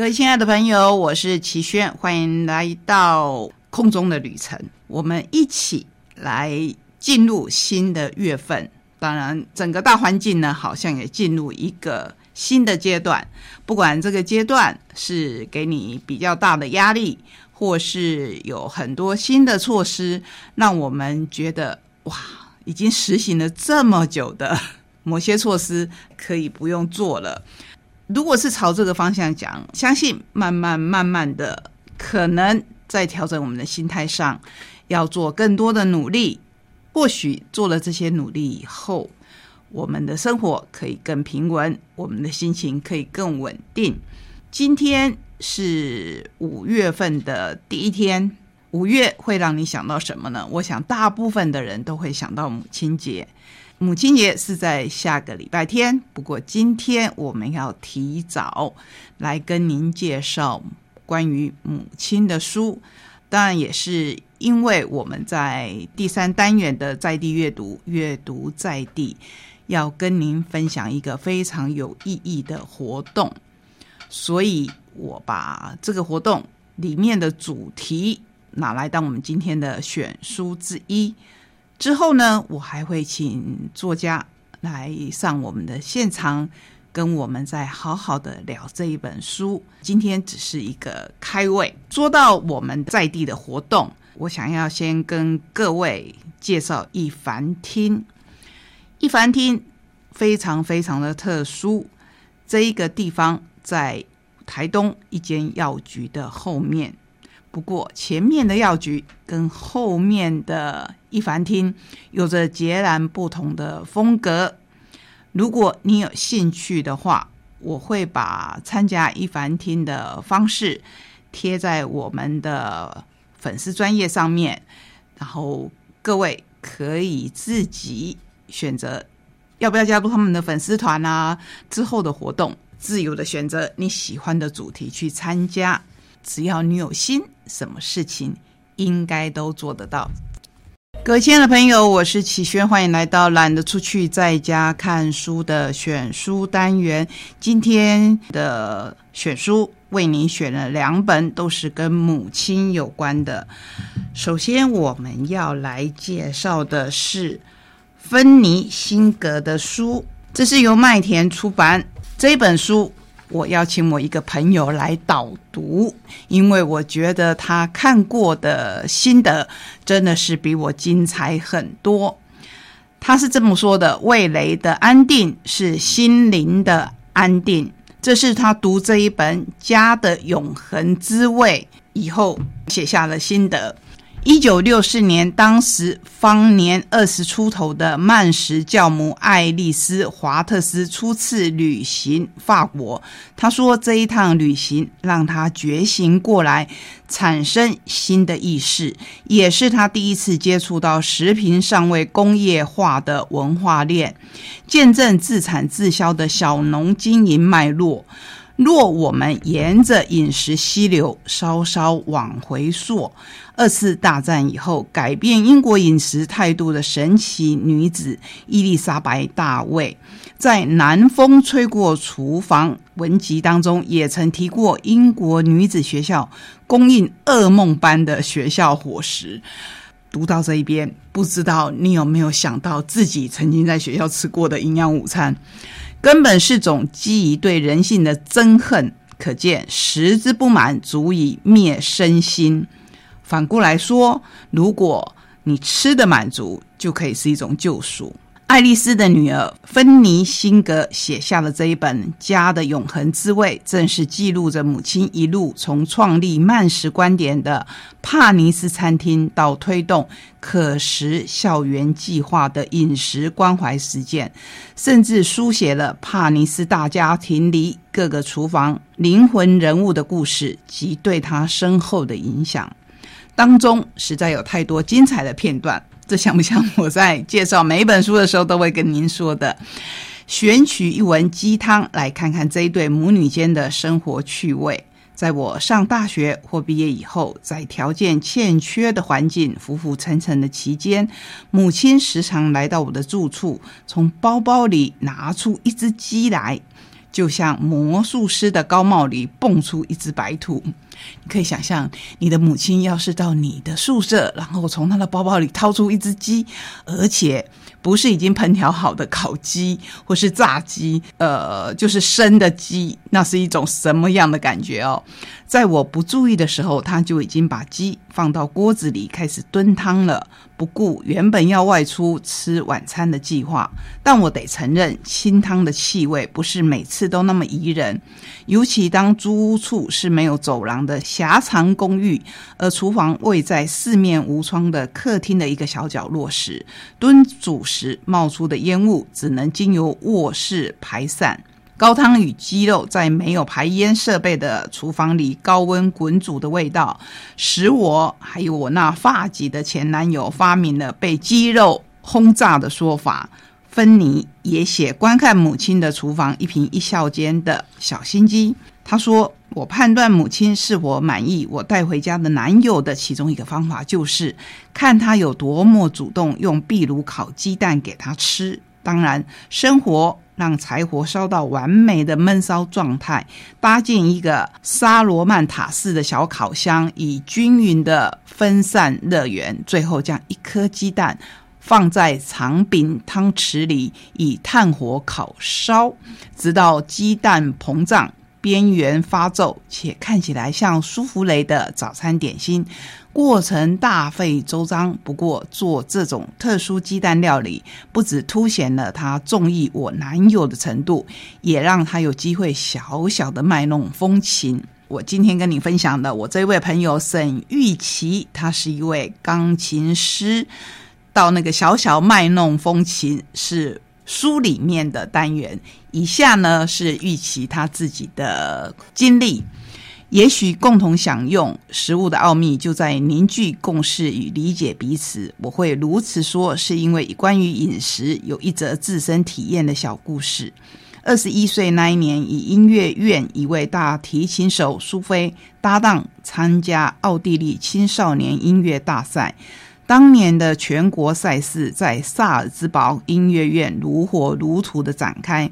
各位亲爱的朋友，我是齐轩，欢迎来到空中的旅程。我们一起来进入新的月份。当然，整个大环境呢，好像也进入一个新的阶段。不管这个阶段是给你比较大的压力，或是有很多新的措施，让我们觉得哇，已经实行了这么久的某些措施可以不用做了。如果是朝这个方向讲，相信慢慢慢慢的，可能在调整我们的心态上，要做更多的努力。或许做了这些努力以后，我们的生活可以更平稳，我们的心情可以更稳定。今天是五月份的第一天，五月会让你想到什么呢？我想大部分的人都会想到母亲节。母亲节是在下个礼拜天，不过今天我们要提早来跟您介绍关于母亲的书，当然也是。因为我们在第三单元的在地阅读，阅读在地，要跟您分享一个非常有意义的活动，所以我把这个活动里面的主题拿来当我们今天的选书之一。之后呢，我还会请作家来上我们的现场，跟我们再好好的聊这一本书。今天只是一个开胃。说到我们在地的活动。我想要先跟各位介绍一凡厅。一凡厅非常非常的特殊，这一个地方在台东一间药局的后面。不过前面的药局跟后面的一凡厅有着截然不同的风格。如果你有兴趣的话，我会把参加一凡厅的方式贴在我们的。粉丝专业上面，然后各位可以自己选择要不要加入他们的粉丝团啊。之后的活动自由的选择你喜欢的主题去参加，只要你有心，什么事情应该都做得到。各位亲爱的朋友，我是启轩，欢迎来到懒得出去在家看书的选书单元。今天的选书。为您选了两本，都是跟母亲有关的。首先，我们要来介绍的是芬尼辛格的书，这是由麦田出版。这本书，我邀请我一个朋友来导读，因为我觉得他看过的心得真的是比我精彩很多。他是这么说的：“味蕾的安定是心灵的安定。”这是他读这一本《家的永恒滋味》以后写下了心得。一九六四年，当时方年二十出头的曼什教母爱丽丝·华特斯初次旅行法国。他说：“这一趟旅行让他觉醒过来，产生新的意识，也是他第一次接触到食品尚未工业化的文化链，见证自产自销的小农经营脉络。”若我们沿着饮食溪流稍稍往回溯，二次大战以后改变英国饮食态度的神奇女子伊丽莎白·大卫，在《南风吹过厨房》文集当中也曾提过英国女子学校供应噩梦般的学校伙食。读到这一边，不知道你有没有想到自己曾经在学校吃过的营养午餐？根本是种基于对人性的憎恨，可见食之不满足以灭身心。反过来说，如果你吃的满足，就可以是一种救赎。爱丽丝的女儿芬妮辛格写下了这一本《家的永恒滋味》，正是记录着母亲一路从创立慢食观点的帕尼斯餐厅，到推动可食校园计划的饮食关怀实践，甚至书写了帕尼斯大家庭里各个厨房灵魂人物的故事及对他深厚的影响。当中实在有太多精彩的片段，这像不像我在介绍每一本书的时候都会跟您说的？选取一文鸡汤，来看看这一对母女间的生活趣味。在我上大学或毕业以后，在条件欠缺的环境浮浮沉沉的期间，母亲时常来到我的住处，从包包里拿出一只鸡来，就像魔术师的高帽里蹦出一只白兔。你可以想象，你的母亲要是到你的宿舍，然后从她的包包里掏出一只鸡，而且。不是已经烹调好的烤鸡或是炸鸡，呃，就是生的鸡，那是一种什么样的感觉哦？在我不注意的时候，他就已经把鸡放到锅子里开始炖汤了，不顾原本要外出吃晚餐的计划。但我得承认，清汤的气味不是每次都那么宜人，尤其当租屋处是没有走廊的狭长公寓，而厨房位在四面无窗的客厅的一个小角落时，炖煮时冒出的烟雾只能经由卧室排散。高汤与鸡肉在没有排烟设备的厨房里高温滚煮的味道，使我还有我那发髻的前男友发明了被鸡肉轰炸的说法。芬妮也写观看母亲的厨房一颦一笑间的小心机。他说：“我判断母亲是否满意我带回家的男友的其中一个方法，就是看他有多么主动用壁炉烤鸡蛋给他吃。当然，生活。”让柴火烧到完美的闷烧状态，搭建一个沙罗曼塔式的小烤箱，以均匀的分散热源。最后将一颗鸡蛋放在长柄汤匙里，以炭火烤烧，直到鸡蛋膨胀。边缘发皱且看起来像舒芙蕾的早餐点心，过程大费周章。不过做这种特殊鸡蛋料理，不只凸显了他中意我男友的程度，也让他有机会小小的卖弄风情。我今天跟你分享的，我这位朋友沈玉琪，他是一位钢琴师，到那个小小卖弄风情是。书里面的单元，以下呢是预期他自己的经历。也许共同享用食物的奥秘就在凝聚共识与理解彼此。我会如此说，是因为关于饮食有一则自身体验的小故事。二十一岁那一年，以音乐院一位大提琴手苏菲搭档参加奥地利青少年音乐大赛。当年的全国赛事在萨尔兹堡音乐院如火如荼的展开。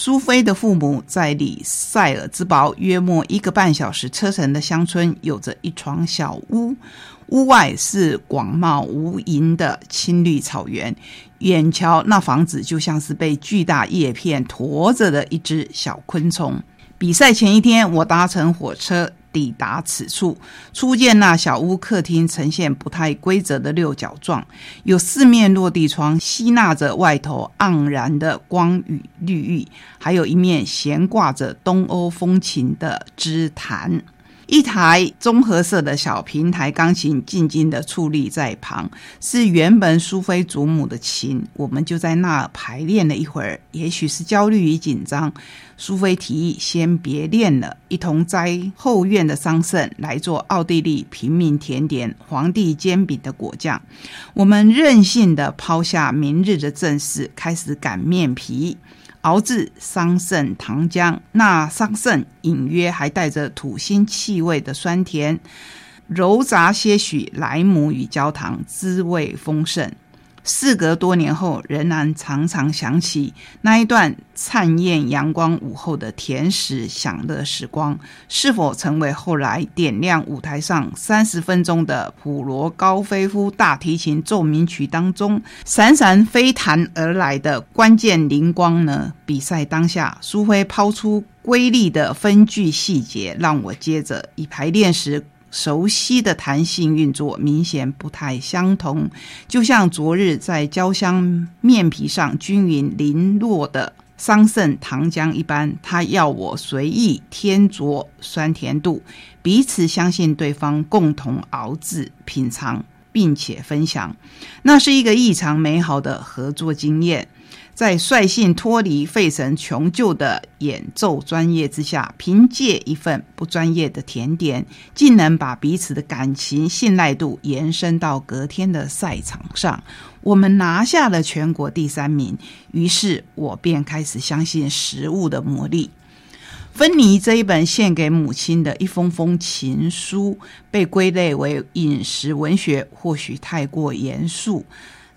苏菲的父母在离塞尔兹堡约莫一个半小时车程的乡村，有着一床小屋，屋外是广袤无垠的青绿草原，远瞧那房子就像是被巨大叶片驮着的一只小昆虫。比赛前一天，我搭乘火车。抵达此处，初见那小屋客厅呈现不太规则的六角状，有四面落地窗吸纳着外头盎然的光与绿意，还有一面悬挂着东欧风情的枝坛。一台棕褐色的小平台钢琴静静地矗立在旁，是原本苏菲祖母的琴。我们就在那排练了一会儿，也许是焦虑与紧张，苏菲提议先别练了，一同摘后院的桑葚来做奥地利平民甜点——皇帝煎饼的果酱。我们任性地抛下明日的正事，开始擀面皮。熬制桑葚糖浆，那桑葚隐约还带着土腥气味的酸甜，揉杂些许莱姆与焦糖，滋味丰盛。事隔多年后，仍然常常想起那一段灿艳阳光午后的甜食享乐时光，是否成为后来点亮舞台上三十分钟的普罗高菲夫大提琴奏鸣曲当中闪闪飞弹而来的关键灵光呢？比赛当下，苏菲抛出瑰丽的分句细节，让我接着以排练时。熟悉的弹性运作明显不太相同，就像昨日在焦香面皮上均匀淋落的桑葚糖浆一般。他要我随意添酌酸甜度，彼此相信对方，共同熬制、品尝，并且分享。那是一个异常美好的合作经验。在率性脱离费城穷旧的演奏专业之下，凭借一份不专业的甜点，竟能把彼此的感情信赖度延伸到隔天的赛场上。我们拿下了全国第三名，于是我便开始相信食物的魔力。芬妮这一本献给母亲的一封封情书，被归类为饮食文学，或许太过严肃。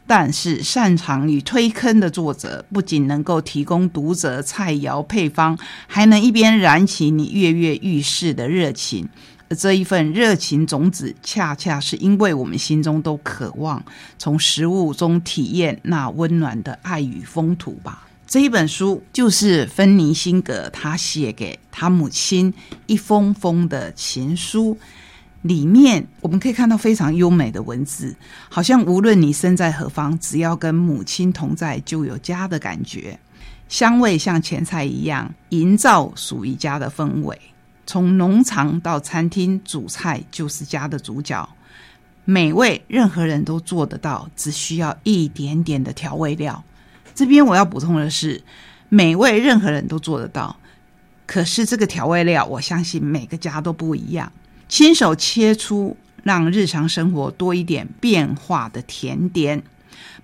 但是，擅长于推坑的作者，不仅能够提供读者菜肴配方，还能一边燃起你跃跃欲试的热情。而这一份热情种子，恰恰是因为我们心中都渴望从食物中体验那温暖的爱与风土吧。这一本书就是芬尼辛格他写给他母亲一封封的情书。里面我们可以看到非常优美的文字，好像无论你身在何方，只要跟母亲同在，就有家的感觉。香味像前菜一样，营造属于家的氛围。从农场到餐厅，主菜就是家的主角。美味任何人都做得到，只需要一点点的调味料。这边我要补充的是，美味任何人都做得到，可是这个调味料，我相信每个家都不一样。亲手切出让日常生活多一点变化的甜点。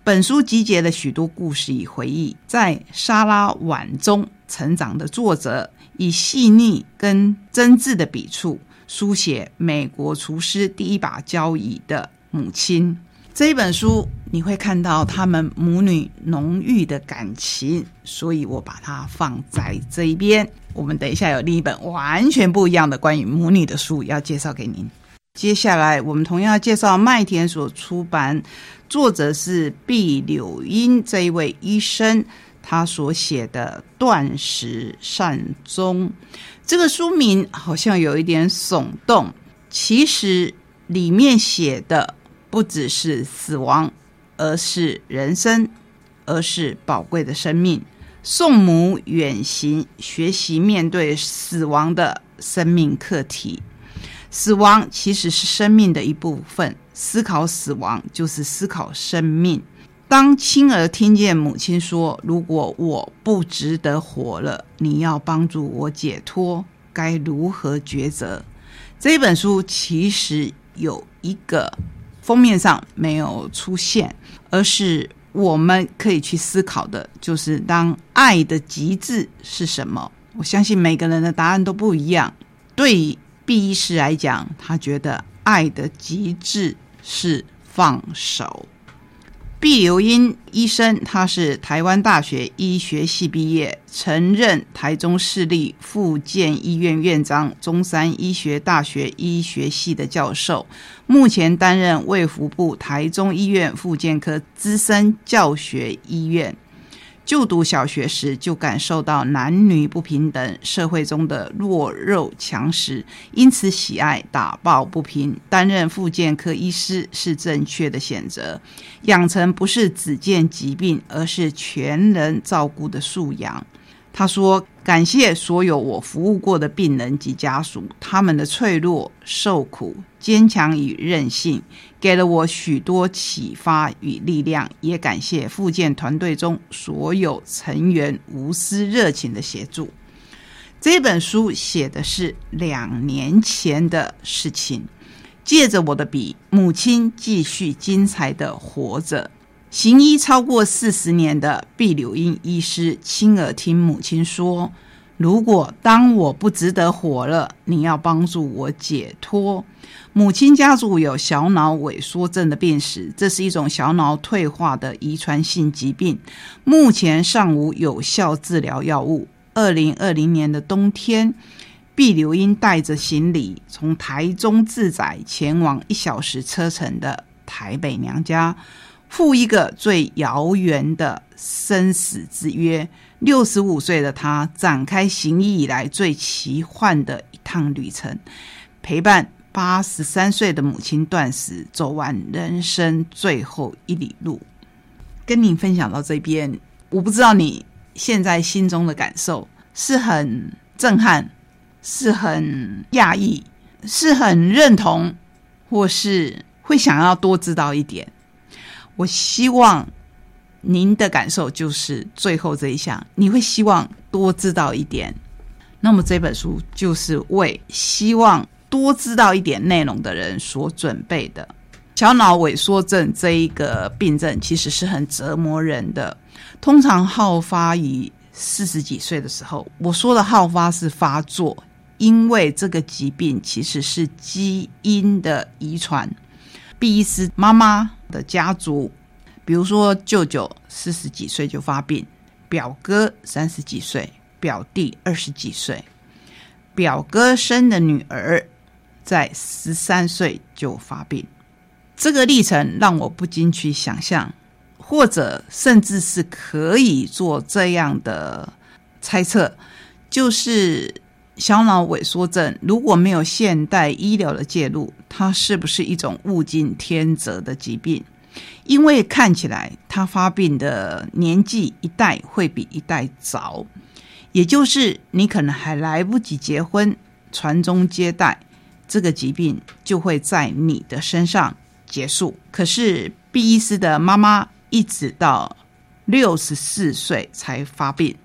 本书集结了许多故事与回忆，在沙拉碗中成长的作者，以细腻跟真挚的笔触，书写美国厨师第一把交椅的母亲。这一本书你会看到他们母女浓郁的感情，所以我把它放在这一边。我们等一下有另一本完全不一样的关于母女的书要介绍给您。接下来我们同样要介绍麦田所出版，作者是毕柳英这一位医生，他所写的《断食善终》这个书名好像有一点耸动，其实里面写的不只是死亡，而是人生，而是宝贵的生命。送母远行，学习面对死亡的生命课题。死亡其实是生命的一部分，思考死亡就是思考生命。当亲儿听见母亲说：“如果我不值得活了，你要帮助我解脱，该如何抉择？”这本书其实有一个封面上没有出现，而是。我们可以去思考的，就是当爱的极致是什么？我相信每个人的答案都不一样。对毕医师来讲，他觉得爱的极致是放手。毕留英医生，他是台湾大学医学系毕业，曾任台中市立复健医院院长、中山医学大学医学系的教授，目前担任卫福部台中医院复健科资深教学医院。就读小学时就感受到男女不平等，社会中的弱肉强食，因此喜爱打抱不平。担任妇健科医师是正确的选择，养成不是只见疾病，而是全人照顾的素养。他说：“感谢所有我服务过的病人及家属，他们的脆弱、受苦、坚强与韧性，给了我许多启发与力量。也感谢复健团队中所有成员无私热情的协助。”这本书写的是两年前的事情，借着我的笔，母亲继续精彩的活着。行医超过四十年的毕柳英医师亲耳听母亲说：“如果当我不值得活了，你要帮助我解脱。”母亲家族有小脑萎缩症的病史，这是一种小脑退化的遗传性疾病，目前尚无有效治疗药物。二零二零年的冬天，毕柳英带着行李从台中自载前往一小时车程的台北娘家。赴一个最遥远的生死之约。六十五岁的他展开行医以来最奇幻的一趟旅程，陪伴八十三岁的母亲断食，走完人生最后一里路。跟你分享到这边，我不知道你现在心中的感受是很震撼，是很讶异，是很认同，或是会想要多知道一点。我希望您的感受就是最后这一项，你会希望多知道一点。那么这本书就是为希望多知道一点内容的人所准备的。小脑萎缩症这一个病症其实是很折磨人的，通常好发于四十几岁的时候。我说的好发是发作，因为这个疾病其实是基因的遗传。毕伊斯妈妈的家族，比如说舅舅四十几岁就发病，表哥三十几岁。表弟二十几岁，表哥生的女儿在十三岁就发病，这个历程让我不禁去想象，或者甚至是可以做这样的猜测，就是小脑萎缩症如果没有现代医疗的介入，它是不是一种物竞天择的疾病？因为看起来他发病的年纪一代会比一代早。也就是你可能还来不及结婚，传宗接代，这个疾病就会在你的身上结束。可是毕伊斯的妈妈一直到六十四岁才发病，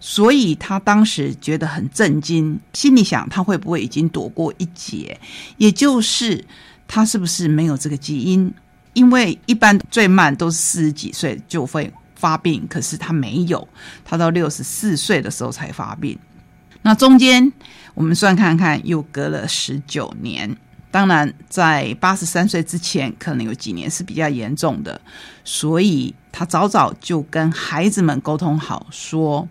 所以他当时觉得很震惊，心里想他会不会已经躲过一劫？也就是他是不是没有这个基因？因为一般最慢都是四十几岁就会。发病，可是他没有，他到六十四岁的时候才发病。那中间我们算看看，又隔了十九年。当然，在八十三岁之前，可能有几年是比较严重的，所以他早早就跟孩子们沟通好，说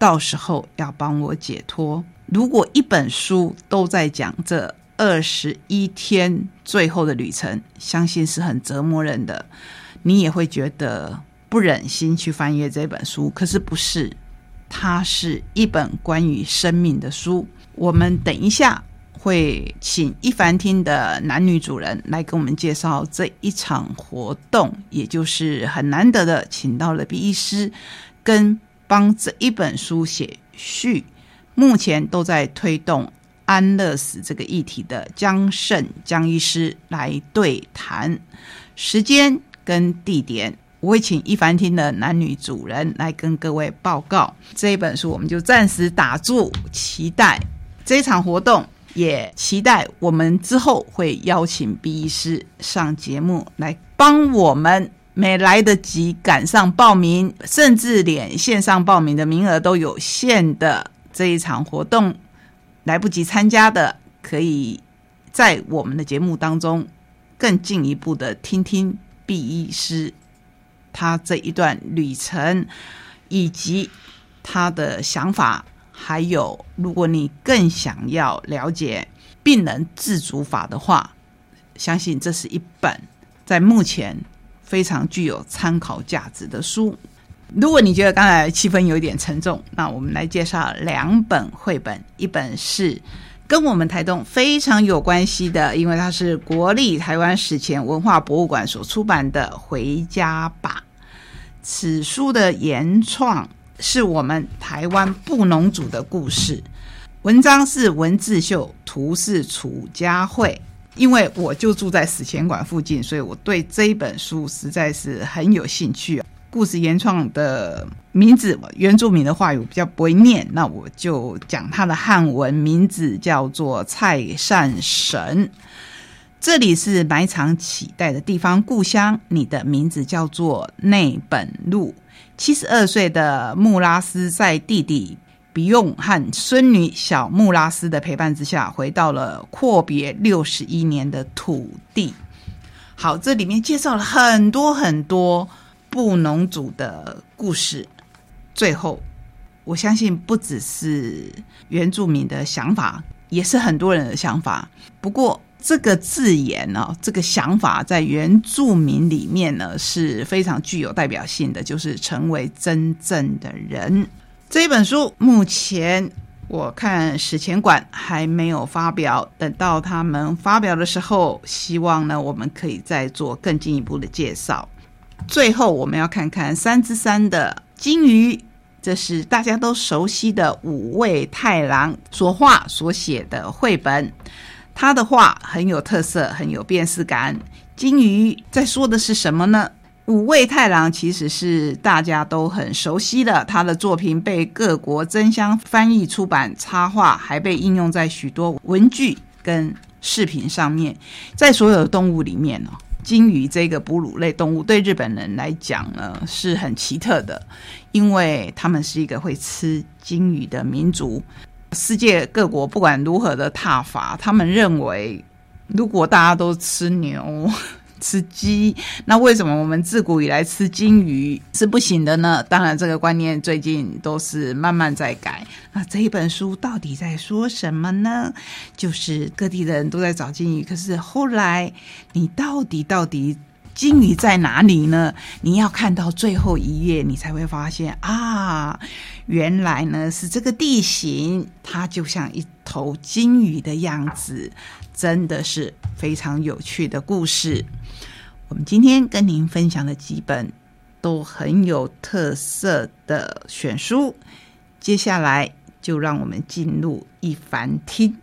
到时候要帮我解脱。如果一本书都在讲这二十一天最后的旅程，相信是很折磨人的，你也会觉得。不忍心去翻阅这本书，可是不是，它是一本关于生命的书。我们等一下会请一凡厅的男女主人来给我们介绍这一场活动，也就是很难得的，请到了毕医师跟帮这一本书写序，目前都在推动安乐死这个议题的江胜江医师来对谈，时间跟地点。我会请一凡厅的男女主人来跟各位报告这一本书，我们就暂时打住，期待这场活动，也期待我们之后会邀请毕医师上节目来帮我们，没来得及赶上报名，甚至连线上报名的名额都有限的这一场活动，来不及参加的，可以在我们的节目当中更进一步的听听毕医师。他这一段旅程，以及他的想法，还有如果你更想要了解病人自主法的话，相信这是一本在目前非常具有参考价值的书。如果你觉得刚才气氛有一点沉重，那我们来介绍两本绘本，一本是跟我们台东非常有关系的，因为它是国立台湾史前文化博物馆所出版的《回家吧》。此书的原创是我们台湾布农族的故事，文章是文字秀，图是楚家慧。因为我就住在史前馆附近，所以我对这一本书实在是很有兴趣。故事原创的名字，原住民的话语我比较不会念，那我就讲它的汉文名字叫做蔡善神。这里是埋藏期待的地方，故乡。你的名字叫做内本路。七十二岁的穆拉斯在弟弟比用和孙女小穆拉斯的陪伴之下，回到了阔别六十一年的土地。好，这里面介绍了很多很多布农族的故事。最后，我相信不只是原住民的想法，也是很多人的想法。不过，这个字眼呢，这个想法在原住民里面呢是非常具有代表性的，就是成为真正的人。这一本书目前我看史前馆还没有发表，等到他们发表的时候，希望呢我们可以再做更进一步的介绍。最后我们要看看三之三的金鱼，这是大家都熟悉的五味太郎所画所写的绘本。他的画很有特色，很有辨识感。金鱼在说的是什么呢？五味太郎其实是大家都很熟悉的，他的作品被各国争相翻译出版，插画还被应用在许多文具跟饰品上面。在所有的动物里面呢，金鱼这个哺乳类动物对日本人来讲呢是很奇特的，因为他们是一个会吃金鱼的民族。世界各国不管如何的踏伐，他们认为如果大家都吃牛。吃鸡，那为什么我们自古以来吃金鱼是不行的呢？当然，这个观念最近都是慢慢在改。那这一本书到底在说什么呢？就是各地的人都在找金鱼，可是后来你到底到底金鱼在哪里呢？你要看到最后一页，你才会发现啊，原来呢是这个地形，它就像一头金鱼的样子。真的是非常有趣的故事。我们今天跟您分享的几本都很有特色的选书，接下来就让我们进入一凡听。